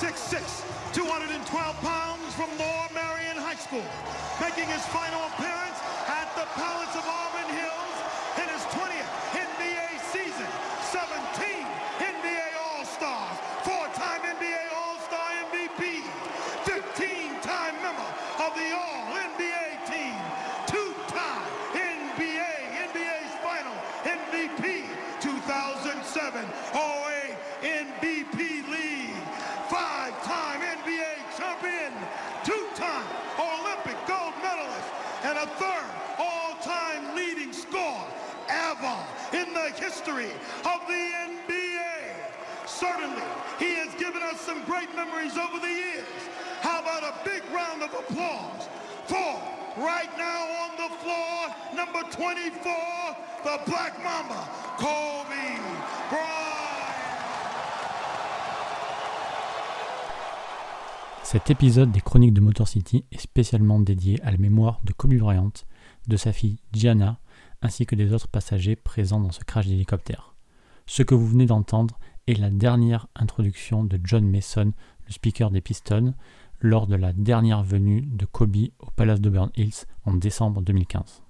6'6", 212 pounds from Lower Marion High School, making his final appearance at the Palace of Auburn Hills history of the NBA. Certainly, he has given us some great memories over the years. How about a big round of applause for right now on the floor, number 24, the Black Mamba, Kobe Bryant. Cet épisode des Chroniques de Motor City est spécialement dédié à la mémoire de Kobe Bryant, de sa fille Gianna, ainsi que des autres passagers présents dans ce crash d'hélicoptère. Ce que vous venez d'entendre est la dernière introduction de John Mason, le speaker des Pistons, lors de la dernière venue de Kobe au Palace d'Auburn Hills en décembre 2015.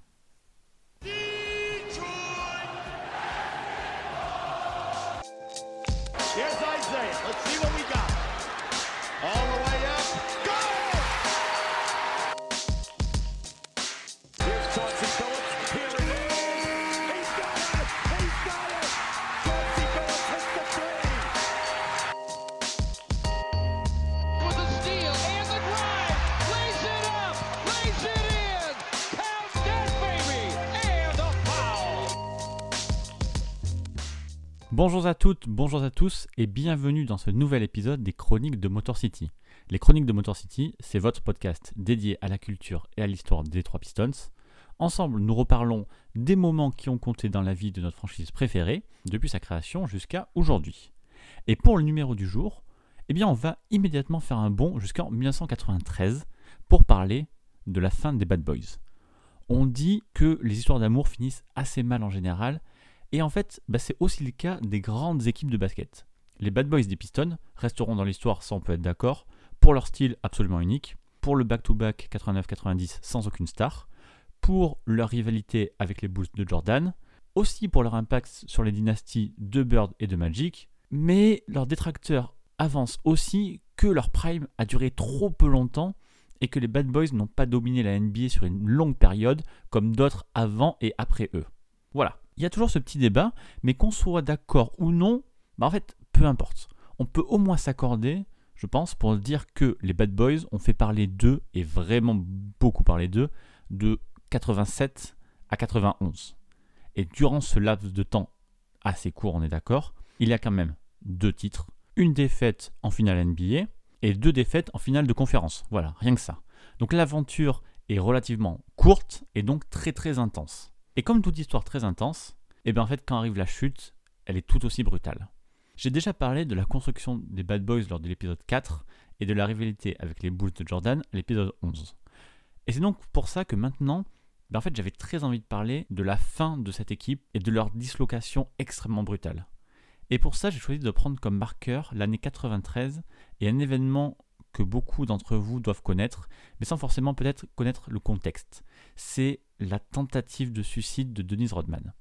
Bonjour à toutes, bonjour à tous et bienvenue dans ce nouvel épisode des Chroniques de Motor City. Les Chroniques de Motor City, c'est votre podcast dédié à la culture et à l'histoire des trois Pistons. Ensemble, nous reparlons des moments qui ont compté dans la vie de notre franchise préférée, depuis sa création jusqu'à aujourd'hui. Et pour le numéro du jour, eh bien on va immédiatement faire un bond jusqu'en 1993 pour parler de la fin des Bad Boys. On dit que les histoires d'amour finissent assez mal en général, et en fait, bah, c'est aussi le cas des grandes équipes de basket. Les Bad Boys des Pistons resteront dans l'histoire, ça on peut être d'accord, pour leur style absolument unique, pour le back-to-back 89-90 sans aucune star, pour leur rivalité avec les Bulls de Jordan, aussi pour leur impact sur les dynasties de Bird et de Magic, mais leurs détracteurs avancent aussi que leur prime a duré trop peu longtemps et que les Bad Boys n'ont pas dominé la NBA sur une longue période comme d'autres avant et après eux. Voilà. Il y a toujours ce petit débat, mais qu'on soit d'accord ou non, bah en fait, peu importe. On peut au moins s'accorder, je pense, pour dire que les Bad Boys ont fait parler d'eux, et vraiment beaucoup parler d'eux, de 87 à 91. Et durant ce laps de temps assez court, on est d'accord, il y a quand même deux titres, une défaite en finale NBA et deux défaites en finale de conférence. Voilà, rien que ça. Donc l'aventure est relativement courte et donc très très intense. Et comme toute histoire très intense, et bien en quand arrive la chute, elle est tout aussi brutale. J'ai déjà parlé de la construction des Bad Boys lors de l'épisode 4 et de la rivalité avec les Bulls de Jordan l'épisode 11. Et c'est donc pour ça que maintenant, ben en fait j'avais très envie de parler de la fin de cette équipe et de leur dislocation extrêmement brutale. Et pour ça j'ai choisi de prendre comme marqueur l'année 93 et un événement que beaucoup d'entre vous doivent connaître, mais sans forcément peut-être connaître le contexte. C'est la tentative de suicide de Denise Rodman.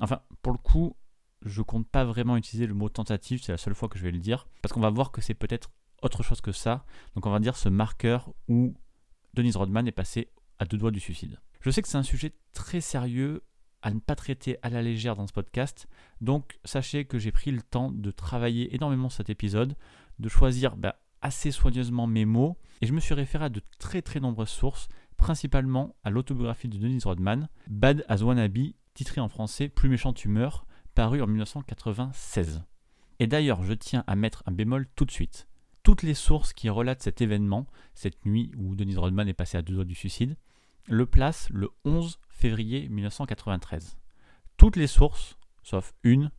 Enfin, pour le coup, je compte pas vraiment utiliser le mot tentative, c'est la seule fois que je vais le dire, parce qu'on va voir que c'est peut-être autre chose que ça. Donc on va dire ce marqueur où Denise Rodman est passée à deux doigts du suicide. Je sais que c'est un sujet très sérieux à ne pas traiter à la légère dans ce podcast, donc sachez que j'ai pris le temps de travailler énormément cet épisode, de choisir bah, assez soigneusement mes mots, et je me suis référé à de très très nombreuses sources, principalement à l'autobiographie de Denise Rodman, Bad as Wannabe, titré en français Plus méchant tu meurs, paru en 1996. Et d'ailleurs, je tiens à mettre un bémol tout de suite. Toutes les sources qui relatent cet événement, cette nuit où Denise Rodman est passée à deux doigts du suicide, le placent le 11 février 1993. Toutes les sources, sauf une,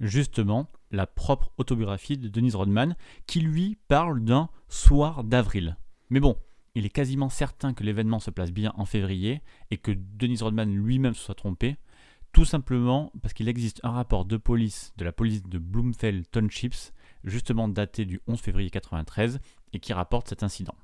justement, la propre autobiographie de Denise Rodman, qui lui parle d'un soir d'avril. Mais bon, il est quasiment certain que l'événement se place bien en février et que Denise Rodman lui-même se soit trompé, tout simplement parce qu'il existe un rapport de police de la police de Bloomfield Townships justement daté du 11 février 93 et qui rapporte cet incident.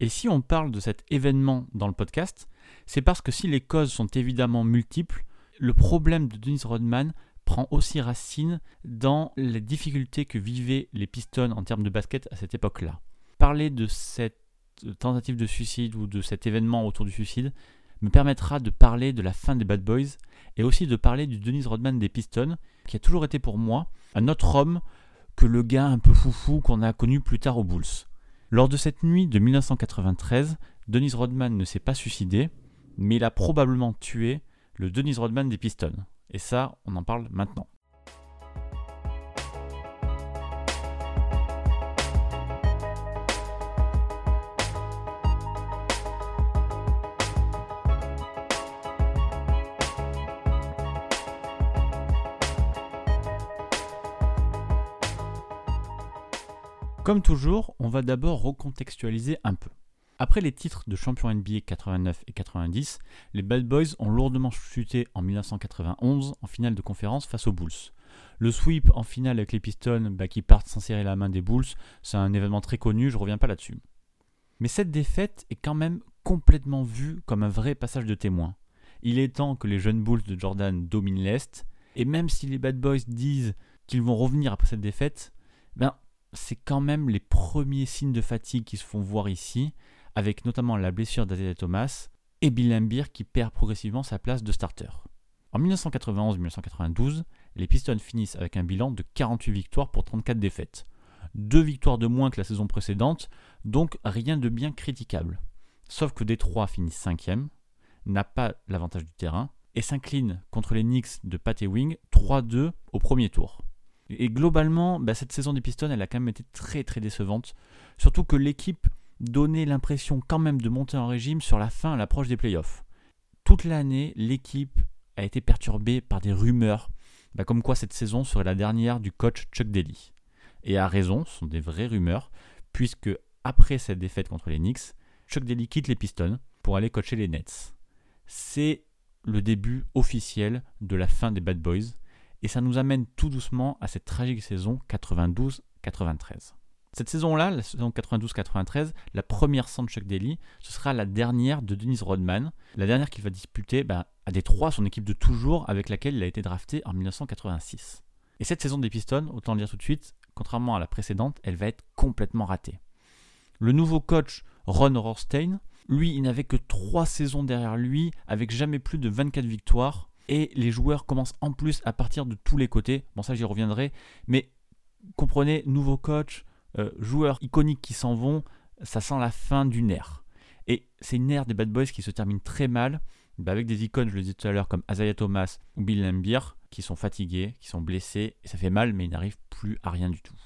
Et si on parle de cet événement dans le podcast, c'est parce que si les causes sont évidemment multiples, le problème de Dennis Rodman prend aussi racine dans les difficultés que vivaient les Pistons en termes de basket à cette époque-là. Parler de cette tentative de suicide ou de cet événement autour du suicide me permettra de parler de la fin des Bad Boys et aussi de parler du Dennis Rodman des Pistons, qui a toujours été pour moi un autre homme que le gars un peu foufou qu'on a connu plus tard aux Bulls. Lors de cette nuit de 1993, Dennis Rodman ne s'est pas suicidé, mais il a probablement tué le Dennis Rodman des Pistons. Et ça, on en parle maintenant. Comme toujours, on va d'abord recontextualiser un peu. Après les titres de champion NBA 89 et 90, les Bad Boys ont lourdement chuté en 1991 en finale de conférence face aux Bulls. Le sweep en finale avec les Pistons bah, qui partent sans serrer la main des Bulls, c'est un événement très connu, je reviens pas là-dessus. Mais cette défaite est quand même complètement vue comme un vrai passage de témoin. Il est temps que les jeunes Bulls de Jordan dominent l'Est, et même si les Bad Boys disent qu'ils vont revenir après cette défaite, ben c'est quand même les premiers signes de fatigue qui se font voir ici, avec notamment la blessure d'Azalea Thomas et Bill Laimbeer qui perd progressivement sa place de starter. En 1991-1992, les Pistons finissent avec un bilan de 48 victoires pour 34 défaites. Deux victoires de moins que la saison précédente, donc rien de bien critiquable. Sauf que Détroit finit 5 n'a pas l'avantage du terrain, et s'incline contre les Knicks de Pat Wing 3-2 au premier tour. Et globalement, bah, cette saison des Pistons, elle a quand même été très très décevante. Surtout que l'équipe donnait l'impression quand même de monter en régime sur la fin à l'approche des playoffs. Toute l'année, l'équipe a été perturbée par des rumeurs, bah, comme quoi cette saison serait la dernière du coach Chuck Daly. Et à raison, ce sont des vraies rumeurs, puisque après cette défaite contre les Knicks, Chuck Daly quitte les Pistons pour aller coacher les Nets. C'est le début officiel de la fin des Bad Boys, et ça nous amène tout doucement à cette tragique saison 92-93. Cette saison-là, la saison 92-93, la première sans Chuck Daly, ce sera la dernière de Dennis Rodman, la dernière qu'il va disputer ben, à Détroit, son équipe de toujours avec laquelle il a été drafté en 1986. Et cette saison des Pistons, autant le dire tout de suite, contrairement à la précédente, elle va être complètement ratée. Le nouveau coach Ron Rothstein, lui, il n'avait que 3 saisons derrière lui, avec jamais plus de 24 victoires, et les joueurs commencent en plus à partir de tous les côtés. Bon, ça j'y reviendrai, mais comprenez, nouveau coach, euh, joueurs iconiques qui s'en vont, ça sent la fin d'une ère. Et c'est une ère des Bad Boys qui se termine très mal, bah, avec des icônes, je le disais tout à l'heure, comme Azaya Thomas ou Bill Lambier, qui sont fatigués, qui sont blessés, et ça fait mal, mais ils n'arrivent plus à rien du tout.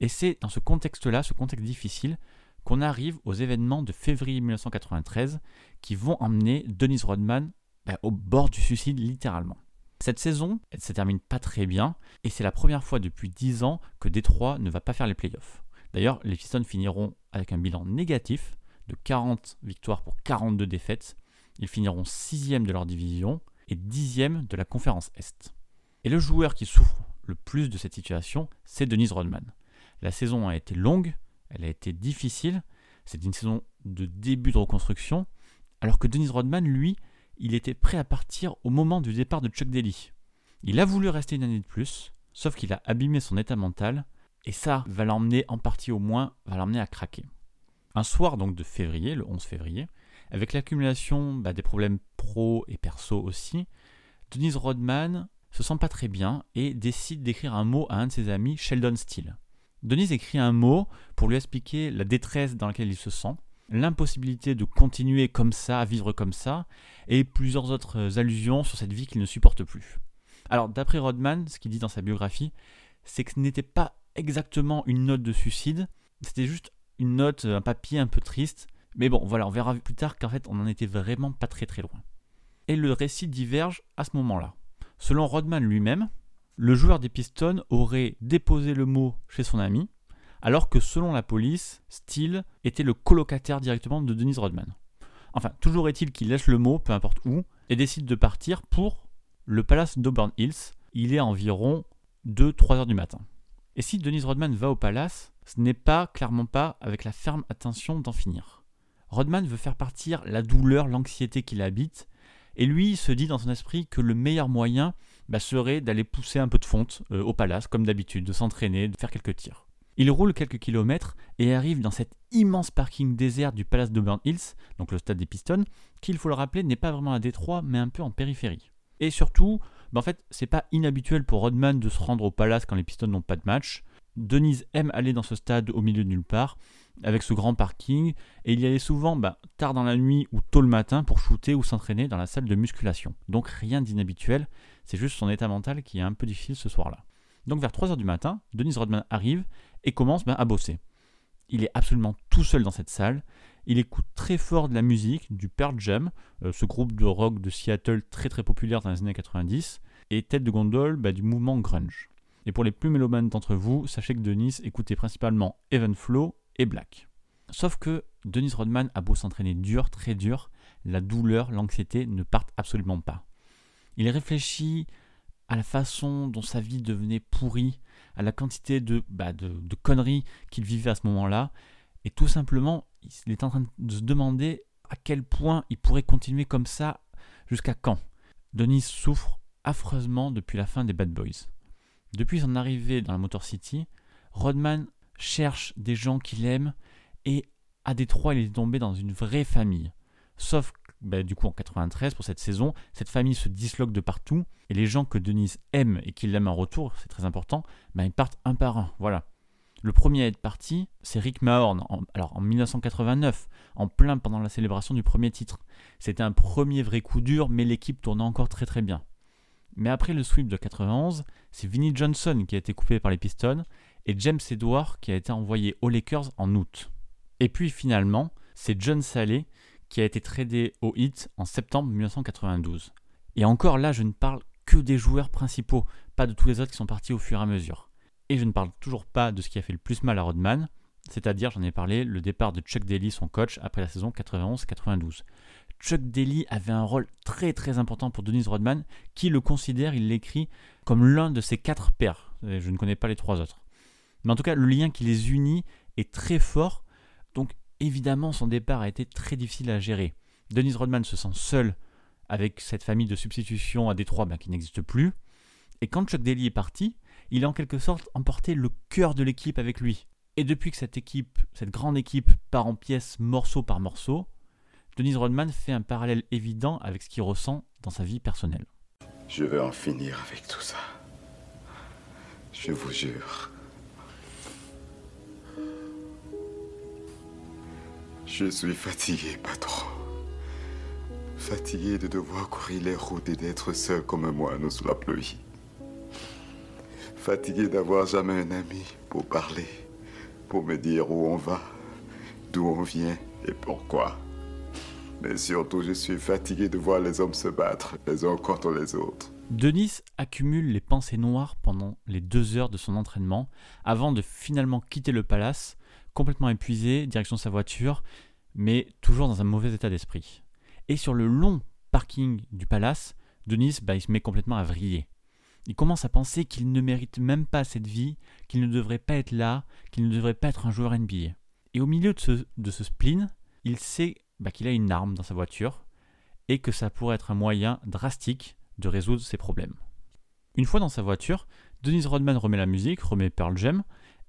Et c'est dans ce contexte-là, ce contexte difficile, qu'on arrive aux événements de février 1993 qui vont emmener Dennis Rodman bah, au bord du suicide littéralement. Cette saison, elle se termine pas très bien, et c'est la première fois depuis 10 ans que Détroit ne va pas faire les playoffs. D'ailleurs, les Pistons finiront avec un bilan négatif de 40 victoires pour 42 défaites. Ils finiront 6 de leur division et 10 de la conférence Est. Et le joueur qui souffre le plus de cette situation, c'est Denise Rodman. La saison a été longue, elle a été difficile, c'est une saison de début de reconstruction, alors que Denise Rodman, lui, il était prêt à partir au moment du départ de Chuck Daly. Il a voulu rester une année de plus, sauf qu'il a abîmé son état mental, et ça va l'emmener en partie au moins, va l'emmener à craquer. Un soir donc de février, le 11 février, avec l'accumulation bah, des problèmes pro et perso aussi, Denise Rodman se sent pas très bien et décide d'écrire un mot à un de ses amis, Sheldon Steele. Denise écrit un mot pour lui expliquer la détresse dans laquelle il se sent, l'impossibilité de continuer comme ça, à vivre comme ça, et plusieurs autres allusions sur cette vie qu'il ne supporte plus. Alors, d'après Rodman, ce qu'il dit dans sa biographie, c'est que ce n'était pas exactement une note de suicide, c'était juste une note, un papier un peu triste, mais bon, voilà, on verra plus tard qu'en fait, on n'en était vraiment pas très très loin. Et le récit diverge à ce moment-là. Selon Rodman lui-même, le joueur des Pistons aurait déposé le mot chez son ami, alors que selon la police, Steele était le colocataire directement de Denise Rodman. Enfin, toujours est-il qu'il laisse le mot, peu importe où, et décide de partir pour le palace d'Auburn Hills. Il est environ 2-3 heures du matin. Et si Denise Rodman va au palace, ce n'est pas, clairement pas, avec la ferme intention d'en finir. Rodman veut faire partir la douleur, l'anxiété qui l'habite, et lui se dit dans son esprit que le meilleur moyen bah, serait d'aller pousser un peu de fonte euh, au palace, comme d'habitude, de s'entraîner, de faire quelques tirs. Il roule quelques kilomètres et arrive dans cet immense parking désert du palace de Burn Hills, donc le stade des Pistons, qui, il faut le rappeler, n'est pas vraiment à Détroit, mais un peu en périphérie. Et surtout, bah, en fait, c'est pas inhabituel pour Rodman de se rendre au palace quand les Pistons n'ont pas de match. Denise aime aller dans ce stade au milieu de nulle part, avec ce grand parking, et il y allait souvent bah, tard dans la nuit ou tôt le matin pour shooter ou s'entraîner dans la salle de musculation. Donc rien d'inhabituel, c'est juste son état mental qui est un peu difficile ce soir-là. Donc vers 3h du matin, Denise Rodman arrive et commence bah, à bosser. Il est absolument tout seul dans cette salle. Il écoute très fort de la musique, du Pearl Jam, euh, ce groupe de rock de Seattle très très populaire dans les années 90, et tête de gondole bah, du mouvement grunge. Et pour les plus mélomanes d'entre vous, sachez que Denise écoutait principalement Even Flow et Black. Sauf que Denise Rodman a beau s'entraîner dur, très dur, la douleur, l'anxiété ne partent absolument pas. Il réfléchit à la façon dont sa vie devenait pourrie, à la quantité de, bah, de, de conneries qu'il vivait à ce moment-là, et tout simplement, il est en train de se demander à quel point il pourrait continuer comme ça jusqu'à quand. Denise souffre affreusement depuis la fin des Bad Boys. Depuis son arrivée dans la Motor City, Rodman cherche des gens qu'il aime et à Détroit, il est tombé dans une vraie famille. Sauf bah, du coup en 93 pour cette saison, cette famille se disloque de partout et les gens que Denise aime et qu'il aime en retour, c'est très important, bah, ils partent un par un. Voilà. Le premier à être parti, c'est Rick Mahorn, alors en 1989, en plein pendant la célébration du premier titre. C'était un premier vrai coup dur, mais l'équipe tournait encore très très bien. Mais après le sweep de 91, c'est Vinnie Johnson qui a été coupé par les Pistons et James Edward qui a été envoyé aux Lakers en août. Et puis finalement, c'est John Saleh qui a été tradé au Heat en septembre 1992. Et encore là, je ne parle que des joueurs principaux, pas de tous les autres qui sont partis au fur et à mesure. Et je ne parle toujours pas de ce qui a fait le plus mal à Rodman, c'est-à-dire, j'en ai parlé, le départ de Chuck Daly, son coach, après la saison 91-92. Chuck Daly avait un rôle très très important pour Denise Rodman, qui le considère, il l'écrit, comme l'un de ses quatre pères. Je ne connais pas les trois autres. Mais en tout cas, le lien qui les unit est très fort. Donc évidemment, son départ a été très difficile à gérer. Denise Rodman se sent seul avec cette famille de substitution à Détroit ben, qui n'existe plus. Et quand Chuck Daly est parti, il a en quelque sorte emporté le cœur de l'équipe avec lui. Et depuis que cette équipe, cette grande équipe, part en pièces morceau par morceau, Denise Rodman fait un parallèle évident avec ce qu'il ressent dans sa vie personnelle. Je veux en finir avec tout ça. Je vous jure. Je suis fatigué, patron. Fatigué de devoir courir les routes et d'être seul comme un moineau sous la pluie. Fatigué d'avoir jamais un ami pour parler, pour me dire où on va, d'où on vient et pourquoi. Mais surtout, je suis fatigué de voir les hommes se battre les uns contre les autres. Denis accumule les pensées noires pendant les deux heures de son entraînement avant de finalement quitter le palace, complètement épuisé, direction sa voiture, mais toujours dans un mauvais état d'esprit. Et sur le long parking du palace, Denis bah, il se met complètement à vriller. Il commence à penser qu'il ne mérite même pas cette vie, qu'il ne devrait pas être là, qu'il ne devrait pas être un joueur NBA. Et au milieu de ce, de ce spleen, il sait bah, qu'il a une arme dans sa voiture et que ça pourrait être un moyen drastique de résoudre ses problèmes. Une fois dans sa voiture, Denise Rodman remet la musique, remet Pearl Jam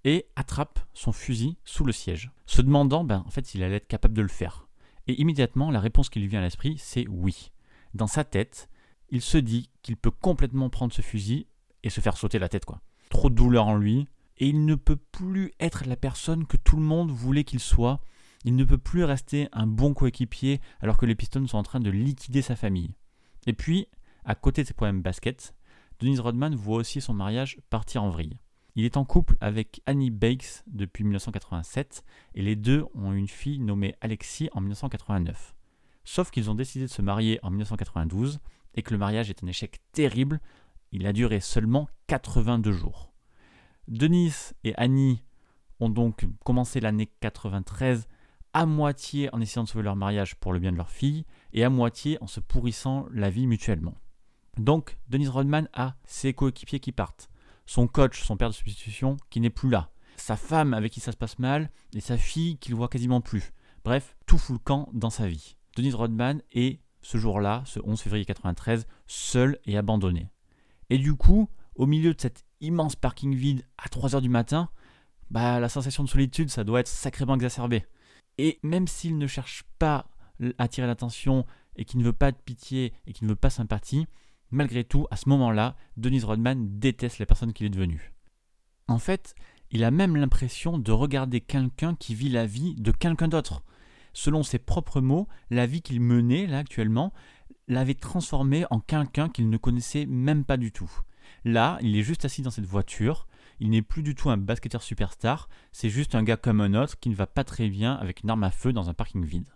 et attrape son fusil sous le siège, se demandant ben, en fait s'il allait être capable de le faire. Et immédiatement, la réponse qui lui vient à l'esprit, c'est oui. Dans sa tête, il se dit qu'il peut complètement prendre ce fusil et se faire sauter la tête quoi. Trop de douleur en lui et il ne peut plus être la personne que tout le monde voulait qu'il soit. Il ne peut plus rester un bon coéquipier alors que les Pistons sont en train de liquider sa famille. Et puis, à côté de ses problèmes basket, Denise Rodman voit aussi son mariage partir en vrille. Il est en couple avec Annie Bakes depuis 1987 et les deux ont une fille nommée Alexis en 1989. Sauf qu'ils ont décidé de se marier en 1992 et que le mariage est un échec terrible. Il a duré seulement 82 jours. Denis et Annie ont donc commencé l'année 93 à moitié en essayant de sauver leur mariage pour le bien de leur fille et à moitié en se pourrissant la vie mutuellement. Donc, Denise Rodman a ses coéquipiers qui partent. son coach, son père de substitution, qui n'est plus là, sa femme avec qui ça se passe mal, et sa fille qu'il voit quasiment plus. Bref, tout fout le camp dans sa vie. Denise Rodman est, ce jour-là, ce 11 février 93, seul et abandonné. Et du coup, au milieu de cet immense parking vide à 3h du matin, bah, la sensation de solitude, ça doit être sacrément exacerbé. Et même s'il ne cherche pas à attirer l'attention et qu'il ne veut pas de pitié et qu'il ne veut pas sympathie, malgré tout, à ce moment-là, Denise Rodman déteste la personne qu'il est devenu. En fait, il a même l'impression de regarder quelqu'un qui vit la vie de quelqu'un d'autre. Selon ses propres mots, la vie qu'il menait là actuellement l'avait transformé en quelqu'un qu'il ne connaissait même pas du tout. Là, il est juste assis dans cette voiture, il n'est plus du tout un basketteur superstar, c'est juste un gars comme un autre qui ne va pas très bien avec une arme à feu dans un parking vide.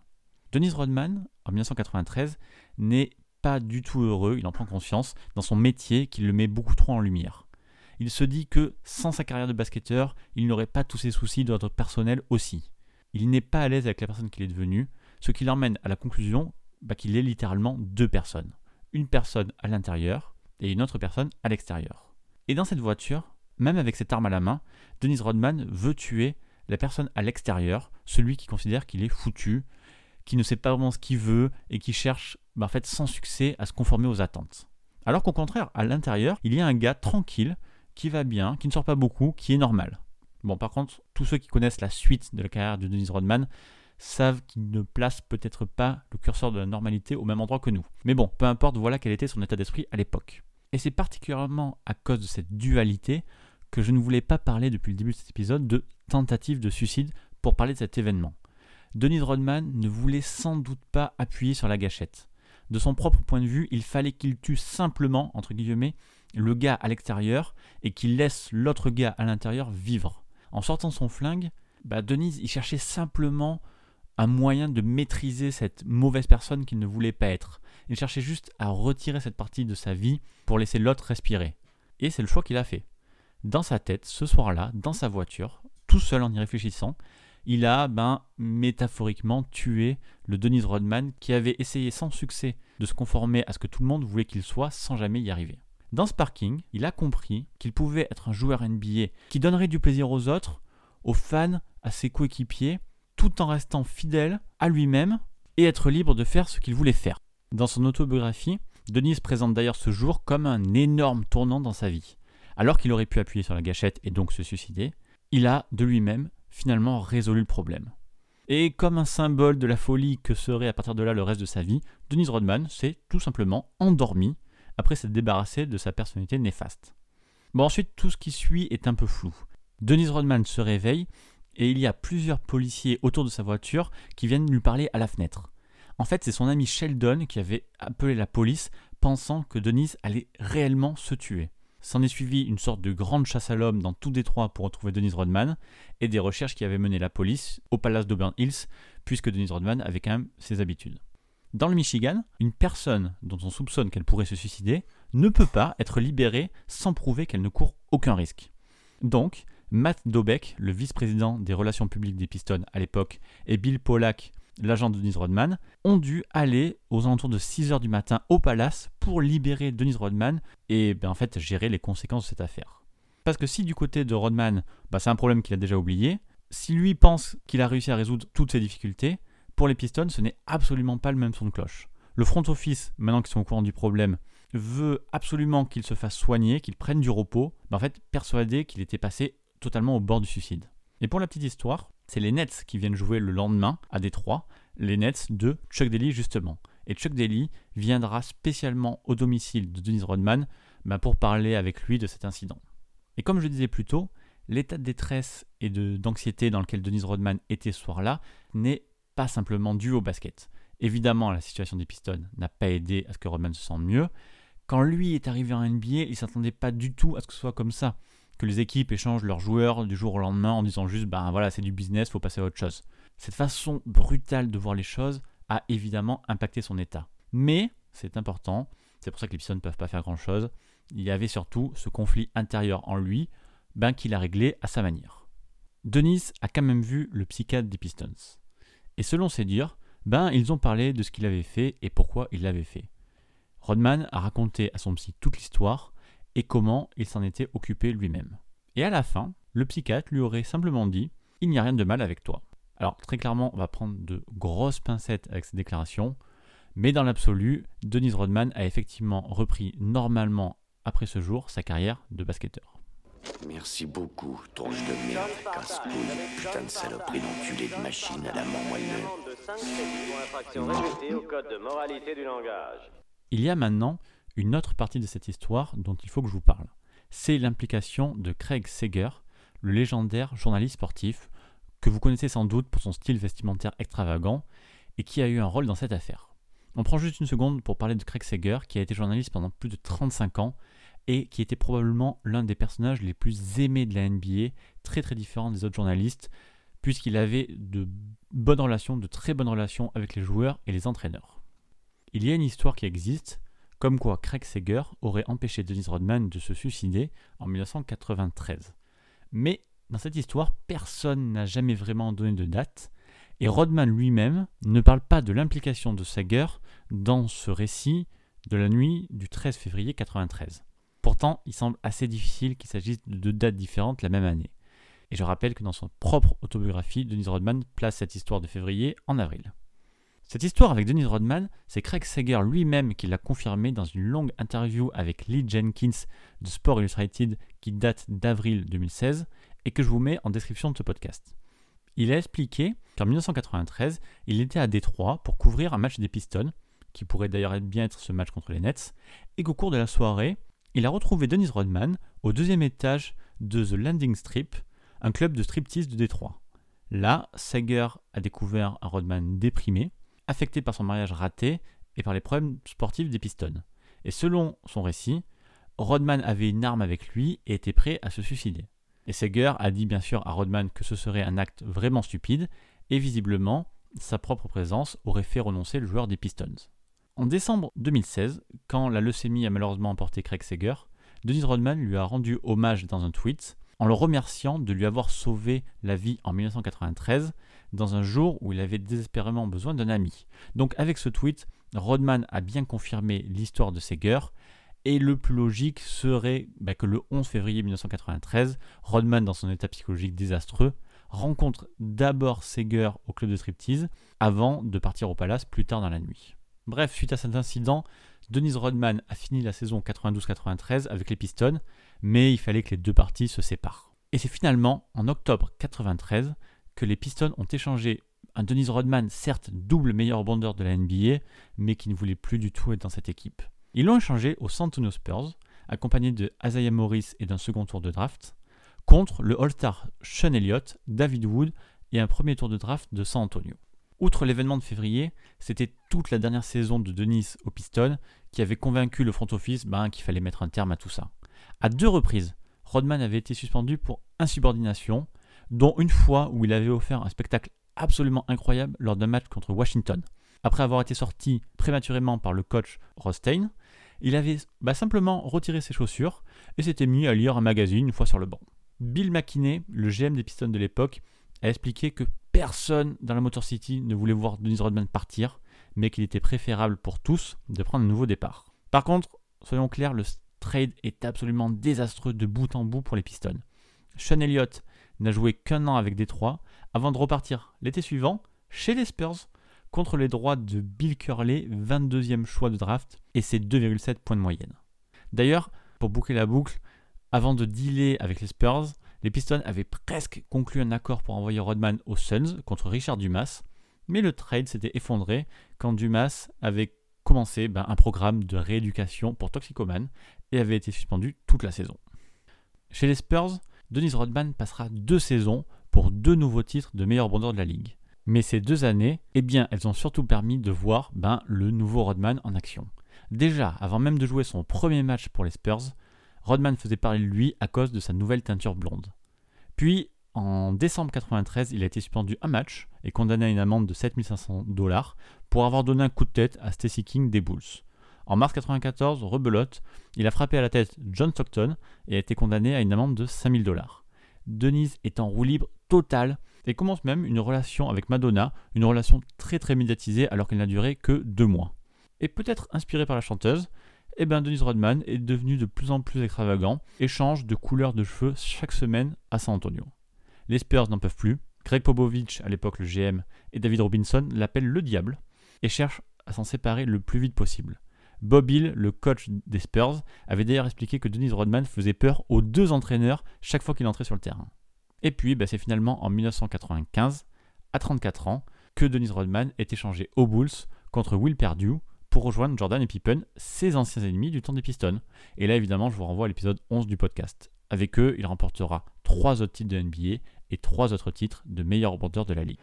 Denise Rodman, en 1993, n'est pas du tout heureux, il en prend conscience, dans son métier qui le met beaucoup trop en lumière. Il se dit que sans sa carrière de basketteur, il n'aurait pas tous ses soucis d'ordre personnel aussi. Il n'est pas à l'aise avec la personne qu'il est devenue, ce qui l'emmène à la conclusion bah, qu'il est littéralement deux personnes. Une personne à l'intérieur et une autre personne à l'extérieur. Et dans cette voiture, même avec cette arme à la main, Denise Rodman veut tuer la personne à l'extérieur, celui qui considère qu'il est foutu, qui ne sait pas vraiment ce qu'il veut et qui cherche bah, en fait sans succès à se conformer aux attentes. Alors qu'au contraire, à l'intérieur, il y a un gars tranquille, qui va bien, qui ne sort pas beaucoup, qui est normal. Bon, par contre, tous ceux qui connaissent la suite de la carrière de Denise Rodman savent qu'il ne place peut-être pas le curseur de la normalité au même endroit que nous. Mais bon, peu importe, voilà quel était son état d'esprit à l'époque. Et c'est particulièrement à cause de cette dualité que je ne voulais pas parler depuis le début de cet épisode de tentative de suicide pour parler de cet événement. Denise Rodman ne voulait sans doute pas appuyer sur la gâchette. De son propre point de vue, il fallait qu'il tue simplement, entre guillemets, le gars à l'extérieur et qu'il laisse l'autre gars à l'intérieur vivre. En sortant son flingue, bah Denise il cherchait simplement un moyen de maîtriser cette mauvaise personne qu'il ne voulait pas être. Il cherchait juste à retirer cette partie de sa vie pour laisser l'autre respirer. Et c'est le choix qu'il a fait. Dans sa tête, ce soir-là, dans sa voiture, tout seul en y réfléchissant, il a ben, métaphoriquement tué le Denise Rodman qui avait essayé sans succès de se conformer à ce que tout le monde voulait qu'il soit sans jamais y arriver. Dans ce parking, il a compris qu'il pouvait être un joueur NBA qui donnerait du plaisir aux autres, aux fans, à ses coéquipiers, tout en restant fidèle à lui-même et être libre de faire ce qu'il voulait faire. Dans son autobiographie, Denise présente d'ailleurs ce jour comme un énorme tournant dans sa vie. Alors qu'il aurait pu appuyer sur la gâchette et donc se suicider, il a de lui-même finalement résolu le problème. Et comme un symbole de la folie que serait à partir de là le reste de sa vie, Denise Rodman s'est tout simplement endormi après s'être débarrassé de sa personnalité néfaste. Bon ensuite tout ce qui suit est un peu flou. Denise Rodman se réveille et il y a plusieurs policiers autour de sa voiture qui viennent lui parler à la fenêtre. En fait c'est son ami Sheldon qui avait appelé la police pensant que Denise allait réellement se tuer. S'en est suivi une sorte de grande chasse à l'homme dans tout Détroit pour retrouver Denise Rodman et des recherches qui avaient mené la police au palace d'Auburn Hills, puisque Denise Rodman avait quand même ses habitudes. Dans le Michigan, une personne dont on soupçonne qu'elle pourrait se suicider ne peut pas être libérée sans prouver qu'elle ne court aucun risque. Donc, Matt Dobeck, le vice-président des relations publiques des Pistons à l'époque, et Bill Pollack, l'agent de Denise Rodman, ont dû aller aux alentours de 6h du matin au palace pour libérer Denise Rodman et ben, en fait gérer les conséquences de cette affaire. Parce que si du côté de Rodman, bah, c'est un problème qu'il a déjà oublié, si lui pense qu'il a réussi à résoudre toutes ses difficultés, pour les Pistons, ce n'est absolument pas le même son de cloche. Le front office, maintenant qu'ils sont au courant du problème, veut absolument qu'il se fasse soigner, qu'il prenne du repos, mais en fait persuadé qu'il était passé totalement au bord du suicide. Et pour la petite histoire, c'est les Nets qui viennent jouer le lendemain à Détroit, les Nets de Chuck Daly justement. Et Chuck Daly viendra spécialement au domicile de Dennis Rodman bah, pour parler avec lui de cet incident. Et comme je disais plus tôt, l'état de détresse et d'anxiété dans lequel Dennis Rodman était ce soir-là n'est pas simplement dû au basket. Évidemment, la situation des Pistons n'a pas aidé à ce que Rodman se sente mieux. Quand lui est arrivé en NBA, il ne s'attendait pas du tout à ce que ce soit comme ça que les équipes échangent leurs joueurs du jour au lendemain en disant juste ben voilà c'est du business, faut passer à autre chose. Cette façon brutale de voir les choses a évidemment impacté son état. Mais c'est important, c'est pour ça que les Pistons ne peuvent pas faire grand chose. Il y avait surtout ce conflit intérieur en lui, ben qu'il a réglé à sa manière. Denis a quand même vu le psychiatre des Pistons. Et selon ses dires, ben ils ont parlé de ce qu'il avait fait et pourquoi il l'avait fait. Rodman a raconté à son psy toute l'histoire et comment il s'en était occupé lui-même. Et à la fin, le psychiatre lui aurait simplement dit Il n'y a rien de mal avec toi. Alors très clairement, on va prendre de grosses pincettes avec cette déclaration, mais dans l'absolu, Denise Rodman a effectivement repris normalement après ce jour sa carrière de basketteur. Merci beaucoup, tronche de merde, casse-couille, putain de saloperie d'enculé de machine à la mort moelleux. de 5 crédits pour infraction répétée au code de moralité du langage. Il y a maintenant une autre partie de cette histoire dont il faut que je vous parle. C'est l'implication de Craig Sager, le légendaire journaliste sportif, que vous connaissez sans doute pour son style vestimentaire extravagant, et qui a eu un rôle dans cette affaire. On prend juste une seconde pour parler de Craig Sager, qui a été journaliste pendant plus de 35 ans, et qui était probablement l'un des personnages les plus aimés de la NBA, très très différent des autres journalistes, puisqu'il avait de bonnes relations, de très bonnes relations avec les joueurs et les entraîneurs. Il y a une histoire qui existe, comme quoi Craig Sager aurait empêché Dennis Rodman de se suicider en 1993. Mais dans cette histoire, personne n'a jamais vraiment donné de date, et Rodman lui-même ne parle pas de l'implication de Sager dans ce récit de la nuit du 13 février 1993. Pourtant, il semble assez difficile qu'il s'agisse de deux dates différentes la même année. Et je rappelle que dans son propre autobiographie, Denise Rodman place cette histoire de février en avril. Cette histoire avec Denise Rodman, c'est Craig Sager lui-même qui l'a confirmé dans une longue interview avec Lee Jenkins de Sport Illustrated qui date d'avril 2016 et que je vous mets en description de ce podcast. Il a expliqué qu'en 1993, il était à Détroit pour couvrir un match des Pistons, qui pourrait d'ailleurs bien être ce match contre les Nets, et qu'au cours de la soirée, il a retrouvé Dennis Rodman au deuxième étage de The Landing Strip, un club de striptease de Détroit. Là, Sager a découvert un Rodman déprimé, affecté par son mariage raté et par les problèmes sportifs des Pistons. Et selon son récit, Rodman avait une arme avec lui et était prêt à se suicider. Et Sager a dit bien sûr à Rodman que ce serait un acte vraiment stupide, et visiblement, sa propre présence aurait fait renoncer le joueur des Pistons. En décembre 2016, quand la leucémie a malheureusement emporté Craig Sager, Dennis Rodman lui a rendu hommage dans un tweet en le remerciant de lui avoir sauvé la vie en 1993 dans un jour où il avait désespérément besoin d'un ami. Donc avec ce tweet, Rodman a bien confirmé l'histoire de Sager et le plus logique serait bah, que le 11 février 1993, Rodman, dans son état psychologique désastreux, rencontre d'abord Sager au club de striptease avant de partir au palace plus tard dans la nuit. Bref, suite à cet incident, Denise Rodman a fini la saison 92-93 avec les Pistons, mais il fallait que les deux parties se séparent. Et c'est finalement en octobre 93 que les Pistons ont échangé un Denise Rodman, certes double meilleur rebondeur de la NBA, mais qui ne voulait plus du tout être dans cette équipe. Ils l'ont échangé au San Antonio Spurs, accompagné de Isaiah Morris et d'un second tour de draft, contre le All-Star Sean Elliott, David Wood et un premier tour de draft de San Antonio. Outre l'événement de février, c'était toute la dernière saison de Denis au Piston qui avait convaincu le front office ben, qu'il fallait mettre un terme à tout ça. À deux reprises, Rodman avait été suspendu pour insubordination, dont une fois où il avait offert un spectacle absolument incroyable lors d'un match contre Washington. Après avoir été sorti prématurément par le coach Rostein, il avait bah, simplement retiré ses chaussures et s'était mis à lire un magazine une fois sur le banc. Bill McKinney, le GM des Pistons de l'époque, a expliqué que personne dans la Motor City ne voulait voir Dennis Rodman partir, mais qu'il était préférable pour tous de prendre un nouveau départ. Par contre, soyons clairs, le trade est absolument désastreux de bout en bout pour les Pistons. Sean Elliott n'a joué qu'un an avec Détroit avant de repartir l'été suivant chez les Spurs contre les droits de Bill Curley, 22e choix de draft, et ses 2,7 points de moyenne. D'ailleurs, pour boucler la boucle, avant de dealer avec les Spurs, les Pistons avaient presque conclu un accord pour envoyer Rodman aux Suns contre Richard Dumas, mais le trade s'était effondré quand Dumas avait commencé ben, un programme de rééducation pour toxicomanes et avait été suspendu toute la saison. Chez les Spurs, Dennis Rodman passera deux saisons pour deux nouveaux titres de meilleur bondeur de la ligue. Mais ces deux années, eh bien, elles ont surtout permis de voir ben, le nouveau Rodman en action. Déjà, avant même de jouer son premier match pour les Spurs, Rodman faisait parler de lui à cause de sa nouvelle teinture blonde. Puis, en décembre 93, il a été suspendu un match et condamné à une amende de 7500 dollars pour avoir donné un coup de tête à Stacy King des Bulls. En mars 94, rebelote, il a frappé à la tête John Stockton et a été condamné à une amende de 5000 dollars. Denise est en roue libre totale et commence même une relation avec Madonna, une relation très très médiatisée alors qu'elle n'a duré que deux mois. Et peut-être inspiré par la chanteuse, eh ben Dennis Rodman est devenu de plus en plus extravagant et change de couleur de cheveux chaque semaine à San Antonio. Les Spurs n'en peuvent plus. Greg Popovich, à l'époque le GM, et David Robinson l'appellent le diable et cherchent à s'en séparer le plus vite possible. Bob Hill, le coach des Spurs, avait d'ailleurs expliqué que Dennis Rodman faisait peur aux deux entraîneurs chaque fois qu'il entrait sur le terrain. Et puis, bah, c'est finalement en 1995, à 34 ans, que Dennis Rodman est échangé aux Bulls contre Will Perdue pour rejoindre Jordan et Pippen, ses anciens ennemis du temps des Pistons. Et là, évidemment, je vous renvoie à l'épisode 11 du podcast. Avec eux, il remportera trois autres titres de NBA et trois autres titres de meilleur rebondeur de la ligue.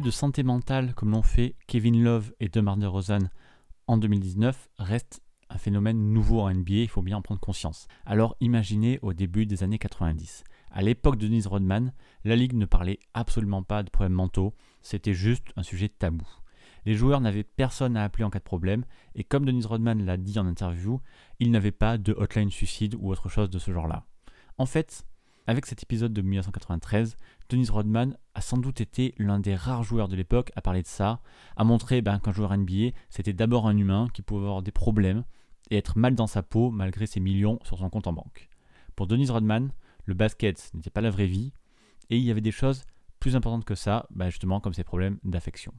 De santé mentale comme l'ont fait Kevin Love et DeMar DeRozan en 2019 reste un phénomène nouveau en NBA, il faut bien en prendre conscience. Alors imaginez au début des années 90. À l'époque de Dennis Rodman, la ligue ne parlait absolument pas de problèmes mentaux, c'était juste un sujet tabou. Les joueurs n'avaient personne à appeler en cas de problème, et comme Dennis Rodman l'a dit en interview, ils n'avaient pas de hotline suicide ou autre chose de ce genre-là. En fait, avec cet épisode de 1993, Dennis Rodman a sans doute été l'un des rares joueurs de l'époque à parler de ça, à montrer ben, qu'un joueur NBA, c'était d'abord un humain qui pouvait avoir des problèmes et être mal dans sa peau malgré ses millions sur son compte en banque. Pour Dennis Rodman, le basket n'était pas la vraie vie, et il y avait des choses plus importantes que ça, ben, justement comme ses problèmes d'affection.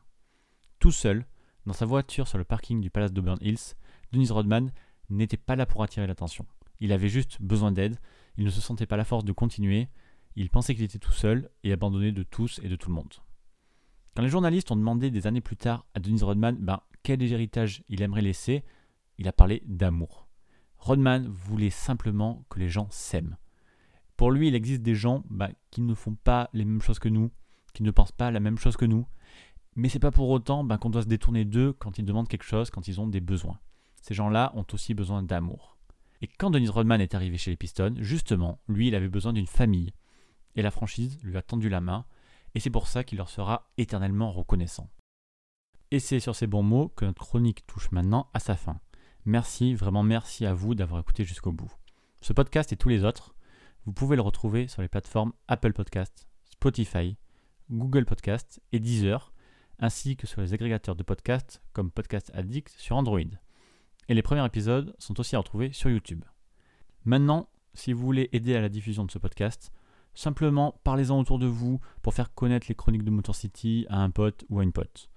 Tout seul, dans sa voiture sur le parking du Palace d'Auburn Hills, Dennis Rodman n'était pas là pour attirer l'attention. Il avait juste besoin d'aide, il ne se sentait pas la force de continuer, il pensait qu'il était tout seul et abandonné de tous et de tout le monde. Quand les journalistes ont demandé des années plus tard à Dennis Rodman ben, quel héritage il aimerait laisser, il a parlé d'amour. Rodman voulait simplement que les gens s'aiment. Pour lui, il existe des gens ben, qui ne font pas les mêmes choses que nous, qui ne pensent pas la même chose que nous, mais c'est pas pour autant ben, qu'on doit se détourner d'eux quand ils demandent quelque chose, quand ils ont des besoins. Ces gens-là ont aussi besoin d'amour. Et quand Dennis Rodman est arrivé chez les Pistons, justement, lui, il avait besoin d'une famille. Et la franchise lui a tendu la main, et c'est pour ça qu'il leur sera éternellement reconnaissant. Et c'est sur ces bons mots que notre chronique touche maintenant à sa fin. Merci, vraiment merci à vous d'avoir écouté jusqu'au bout. Ce podcast et tous les autres, vous pouvez le retrouver sur les plateformes Apple Podcast, Spotify, Google Podcast et Deezer, ainsi que sur les agrégateurs de podcasts comme Podcast Addict sur Android et les premiers épisodes sont aussi à retrouver sur YouTube. Maintenant, si vous voulez aider à la diffusion de ce podcast, simplement parlez-en autour de vous pour faire connaître les chroniques de Motor City à un pote ou à une pote.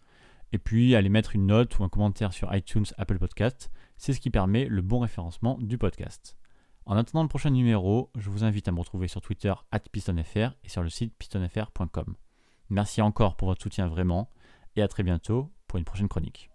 Et puis allez mettre une note ou un commentaire sur iTunes, Apple Podcast, c'est ce qui permet le bon référencement du podcast. En attendant le prochain numéro, je vous invite à me retrouver sur Twitter pistonfr et sur le site pistonfr.com. Merci encore pour votre soutien vraiment et à très bientôt pour une prochaine chronique.